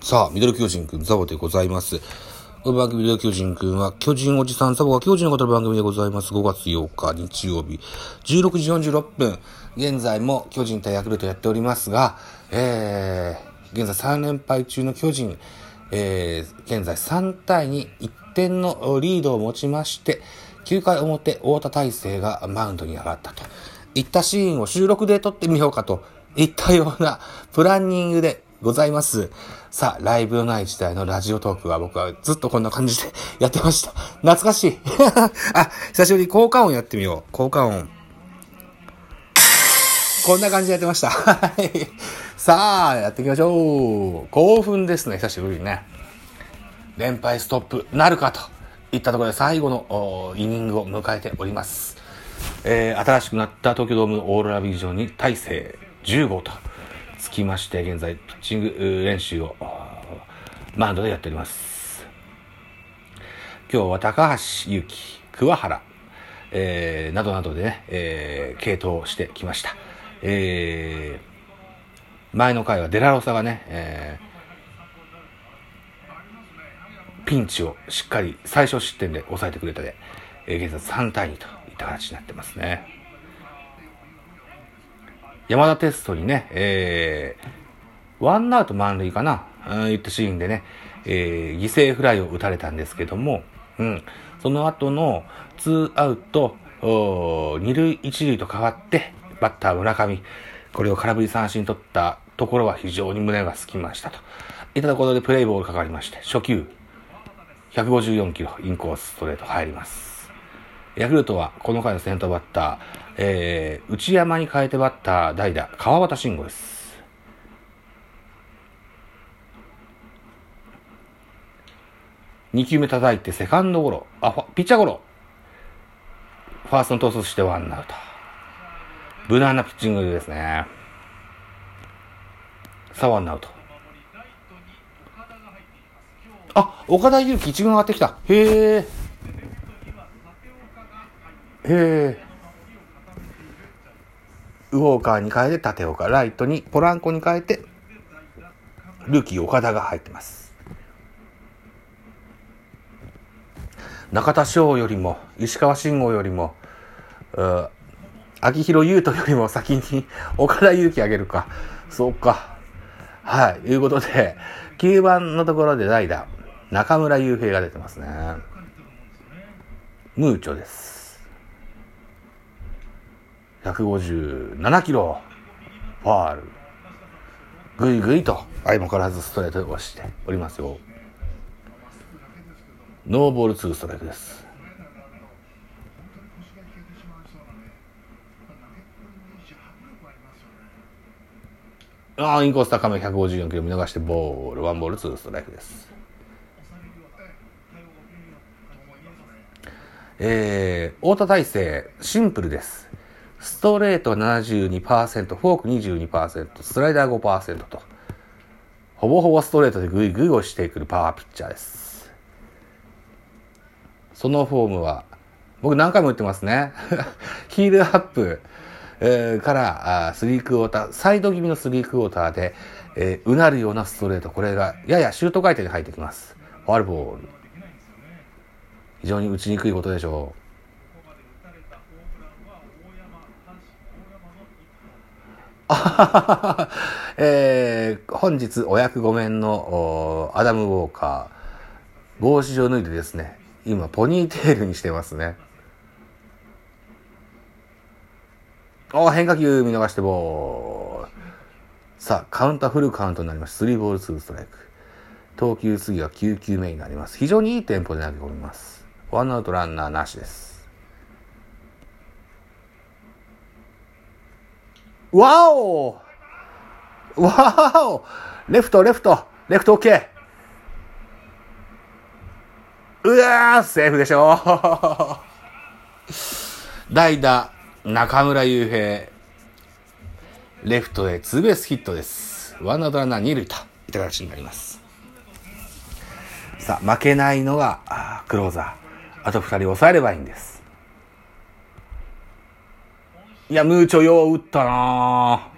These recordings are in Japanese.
さあ、ミドル巨人くん、ザボでございます。この番組ミドル巨人くんは、巨人おじさんザボが巨人の方の番組でございます。5月8日日曜日、16時46分。現在も巨人対ヤクルトやっておりますが、えー、現在3連敗中の巨人、えー、現在3対2、1点のリードを持ちまして、9回表、太田大成がマウンドに上がったと。いったシーンを収録で撮ってみようかといったようなプランニングでございます。さあ、ライブのない時代のラジオトークは僕はずっとこんな感じでやってました。懐かしい。あ、久しぶりに効果音やってみよう。効果音。こんな感じでやってました。はい。さあ、やっていきましょう。興奮ですね、久しぶりにね。連敗ストップなるかといったところで最後のイニングを迎えております。えー新しくなった東京ドームオーロラビジョンに大勢10号とつきまして、現在ピッチング練習をマウンドでやっております。今日は高橋祐希、桑原、えーなどなどでね、えー、継投してきました。えー前の回はデラロサがね、えーピンチをしっかり最小失点で抑えてくれたで、えー現在3対2といった形になってますね。山田テストにね、えー、ワンアウト満塁かな、うん、いったシーンでね、えー犠牲フライを打たれたんですけども、うん、その後のツーアウト、二塁一塁と変わって、バッター村上、これを空振り三振取ったところは非常に胸が空きましたと。いったところでプレイボールかかりまして、初球、154キロ、インコースストレート入ります。ヤクルトはこの回の先頭バッター、えー、内山に変えてバッター代打、川端慎吾です。2球目叩いてセカンドゴロ、あ、ファピッチャーゴロ。ファーストにトスしてワンアウト。無難なピッチングですね。さあワンアウト。あ、岡田裕樹一軍上がってきた。へえ。へえ。ウォーカーに変えて立岡、ライトにポランコに変えて、ルーキー岡田が入ってます。中田翔よりも、石川慎吾よりも、う秋広優斗よりも先に 岡田裕樹あげるか。そうか。はい。いうことで、9番のところで代打、中村悠平が出てますね。ムーチョです。157キロ。ファール。ぐいぐいと、相も変わらずストレートで押しておりますよ。ノーボール2ストライクです。ああ、インコース高め154キロ見逃してボール、ワンボール2ストライクです。えー、太田大成、シンプルです。ストレート72%、フォーク22%、スライダー5%と、ほぼほぼストレートでグイグイ押してくるパワーピッチャーです。そのフォームは、僕何回も言ってますね。ヒールアップ、えーからあスリークォーター、サイド気味のスリークォーターで、えーうなるようなストレート、これがややシュート回転で入ってきます。ファールボール。非常に打ちにくいことでしょう。あははは えー本日お役御免のアダム・ウォーカー、帽子を脱いでですね、今ポニーテールにしてますね。お変化球見逃してボール。さあ、カウンターフルカウントになります。3ボール2ストライク。投球次は9球目になります。非常にいいテンポで投げ込みます。ワンアウトランナーなしです。わおわおレフト、レフト、レフト OK! うわーセーフでしょ 代打、中村悠平。レフトへツーベースヒットです。ワンアウトランナー二塁といった形になります。さあ、負けないのがクローザー。あと二人抑えればいいんです。いや、ムーチョよう打ったな。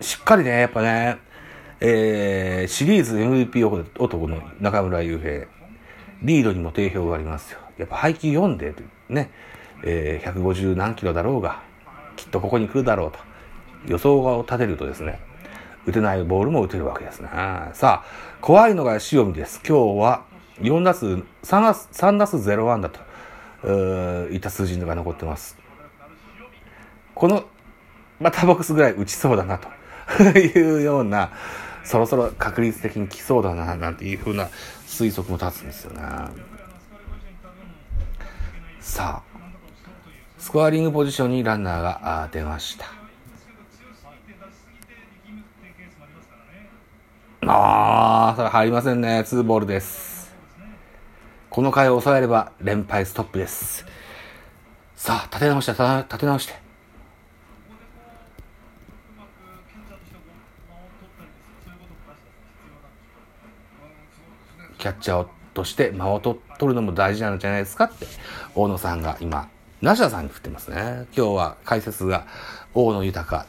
しっかりね、やっぱね、えー、シリーズ MVP 男の中村悠平、リードにも定評がありますよ。やっぱ配球読んで、ね、えー、150何キロだろうが、きっとここに来るだろうと、予想を立てるとですね、打てないボールも打てるわけですね。さあ、怖いのが塩見です。今日は4打数、3打数、3打数0安打と、うーいった数字が残ってます。このバッターボックスぐらい打ちそうだなと いうような、そろそろ確率的に来そうだな、なんていうふうな推測も立つんですよね。さあ、スコアリングポジションにランナーがあ出ました。ああ、それ入りませんね。ツーボールです。この回を抑えれば連敗ストップです。さあ、立て直して、立て直して。キャッチャーとして間をと取るのも大事なんじゃないですかって、大野さんが今、ナシャさんに振ってますね。今日は解説が大野豊、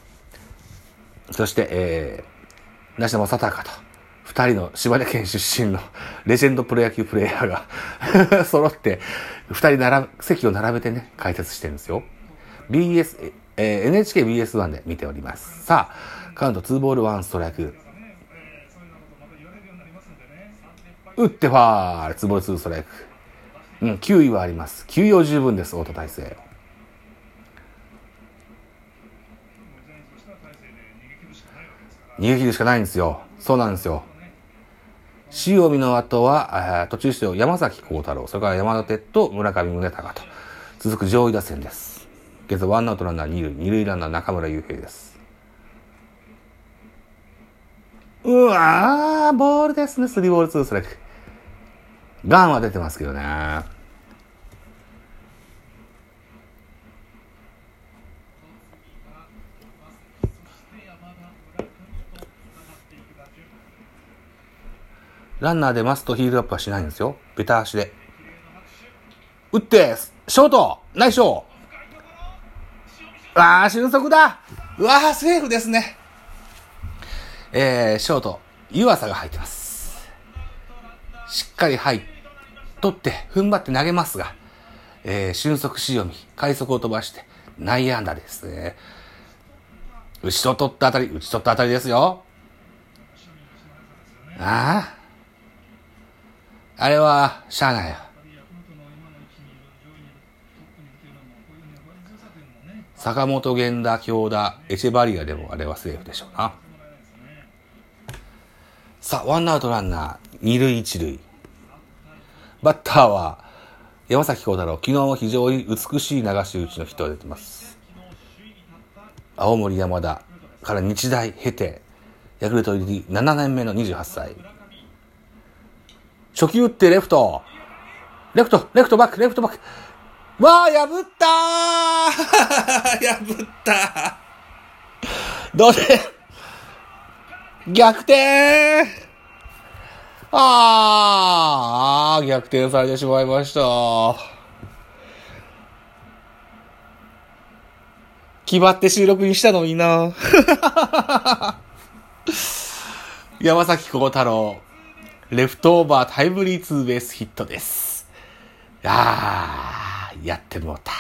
そして、えー、梨田正孝と、二人の島根県出身の レジェンドプロ野球プレイヤーが 揃って、二人並ぶ、席を並べてね、解説してるんですよ。BS、えー、NHKBS1 で見ております。さあ、カウント2ボール1ストライク。打ってファール、2ボール2ストライク。うん、9位はあります。9位は十分です、太田大成。逃げ切るしかないんですよ。そうなんですよ。塩見の後は、あ途中出場山崎幸太郎、それから山田哲と村上宗隆と続く上位打線です。現在ワンアウトランナー二塁、二塁ランナー中村悠平です。うわー、ボールですね、スリーボールツーストライク。ガンは出てますけどね。ランナーでますとヒールアップはしないんですよ。ベタ足で。打って、ショートナイスショーうわー、俊足だうわー、セーフですね。えー、ショート、湯浅が入ってます。しっかり入っ、取って、踏ん張って投げますが、えー、俊足塩見、快足を飛ばして、内野安打ですね。打ち取った当たり、打ち取った当たりですよ。ああ。あれは、しゃあないよ。坂本源田、京田、エチェバリアでもあれはセーフでしょうな。さあ、ワンアウトランナー、二塁一塁。バッターは、山崎幸太郎、昨日は非常に美しい流し打ちのヒットが出てます。青森山田から日大経て、ヤクルト入り7年目の28歳。初球打ってレフト。レフト、レフトバック、レフトバック。わあ、破ったー 破ったどうで逆転あー、逆転されてしまいました。決まって収録にしたのにな 山崎幸太郎、レフトオーバータイムリーツーベースヒットです。あー、やってもうた。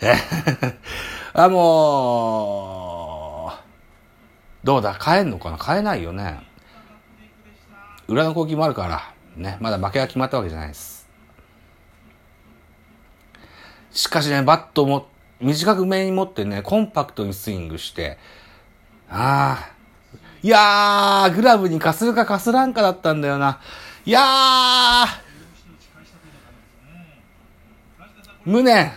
あ、もう、どうだ？変えんのかな？変えないよね。裏の攻撃もあるから、ね、まだ負けが決まったわけじゃないです。しかしね、バットも短く目に持ってね、コンパクトにスイングして、ああ、いやー、グラブにかするかかすらんかだったんだよな。いやー、無念。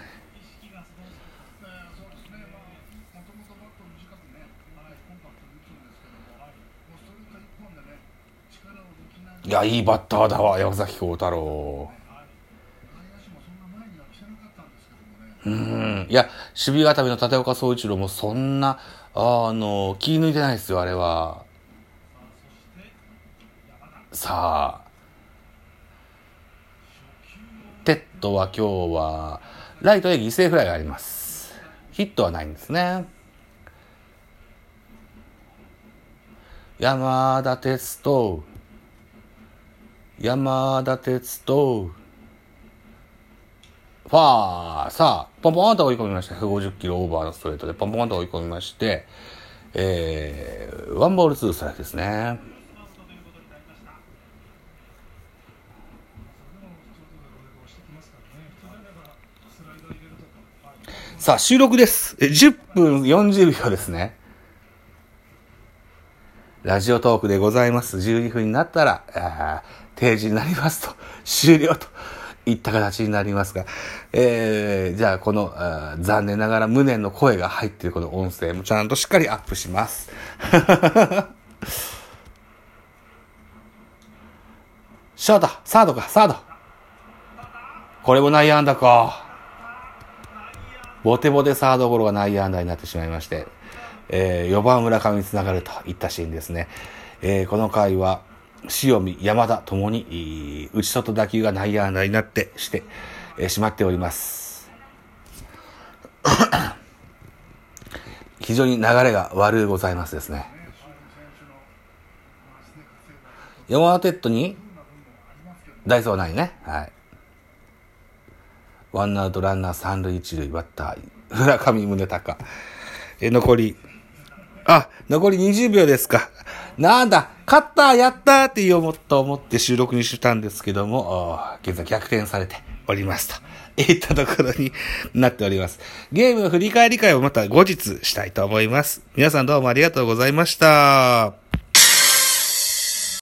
いや、いいバッターだわ、山崎幸太郎。うん。いや、守備固めの立岡総一郎もそんな、あの、気抜いてないですよ、あれは。さあ。哲人は今日は、ライトで犠牲フライがあります。ヒットはないんですね。山田哲人、山田哲人、ファー、さあ、ポンポンと追い込みました。150キロオーバーのストレートでポンポンと追い込みまして、えー、ワンボールツーストライクですね。さあ、収録です。10分40秒ですね。ラジオトークでございます。12分になったら、あー定時になりますと、終了といった形になりますが、えー、じゃあこの、あ残念ながら無念の声が入っているこの音声もちゃんとしっかりアップします。ショート、サードか、サード。これも内野安打か。ボテボテサードゴロが内野安打になってしまいまして、えー4番村上につながるといったシーンですね。えーこの回は、塩見、山田ともに、内外打球が内野安打になってして、えーしまっております。非常に流れが悪いございますですね。山田テッドに、ダイソーないね。はい。ワンアウトランナー三塁一塁バッター、村上宗隆。え、残り、あ、残り20秒ですか。なんだ、勝ったやったーって言おうと思って収録にしたんですけども、現在逆転されておりますと。いったところになっております。ゲームの振り返り会をまた後日したいと思います。皆さんどうもありがとうございました。